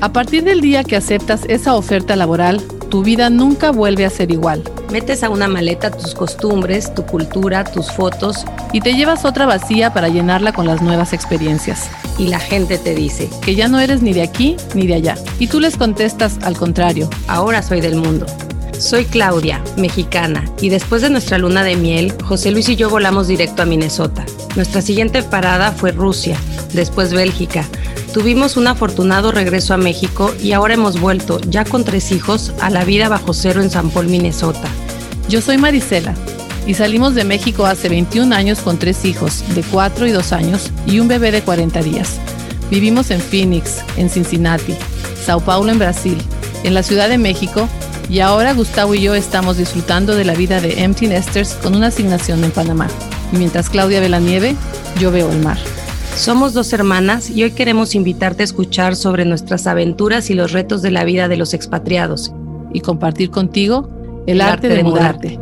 A partir del día que aceptas esa oferta laboral, tu vida nunca vuelve a ser igual. Metes a una maleta tus costumbres, tu cultura, tus fotos y te llevas otra vacía para llenarla con las nuevas experiencias. Y la gente te dice que ya no eres ni de aquí ni de allá. Y tú les contestas al contrario. Ahora soy del mundo. Soy Claudia, mexicana, y después de nuestra luna de miel, José Luis y yo volamos directo a Minnesota. Nuestra siguiente parada fue Rusia, después Bélgica. Tuvimos un afortunado regreso a México y ahora hemos vuelto, ya con tres hijos, a la vida bajo cero en San Paul, Minnesota. Yo soy Marisela y salimos de México hace 21 años con tres hijos, de 4 y 2 años, y un bebé de 40 días. Vivimos en Phoenix, en Cincinnati, Sao Paulo en Brasil, en la Ciudad de México y ahora Gustavo y yo estamos disfrutando de la vida de Empty Nesters con una asignación en Panamá. Y mientras Claudia ve la nieve, yo veo el mar. Somos dos hermanas y hoy queremos invitarte a escuchar sobre nuestras aventuras y los retos de la vida de los expatriados. Y compartir contigo el, arte, de, mudarte.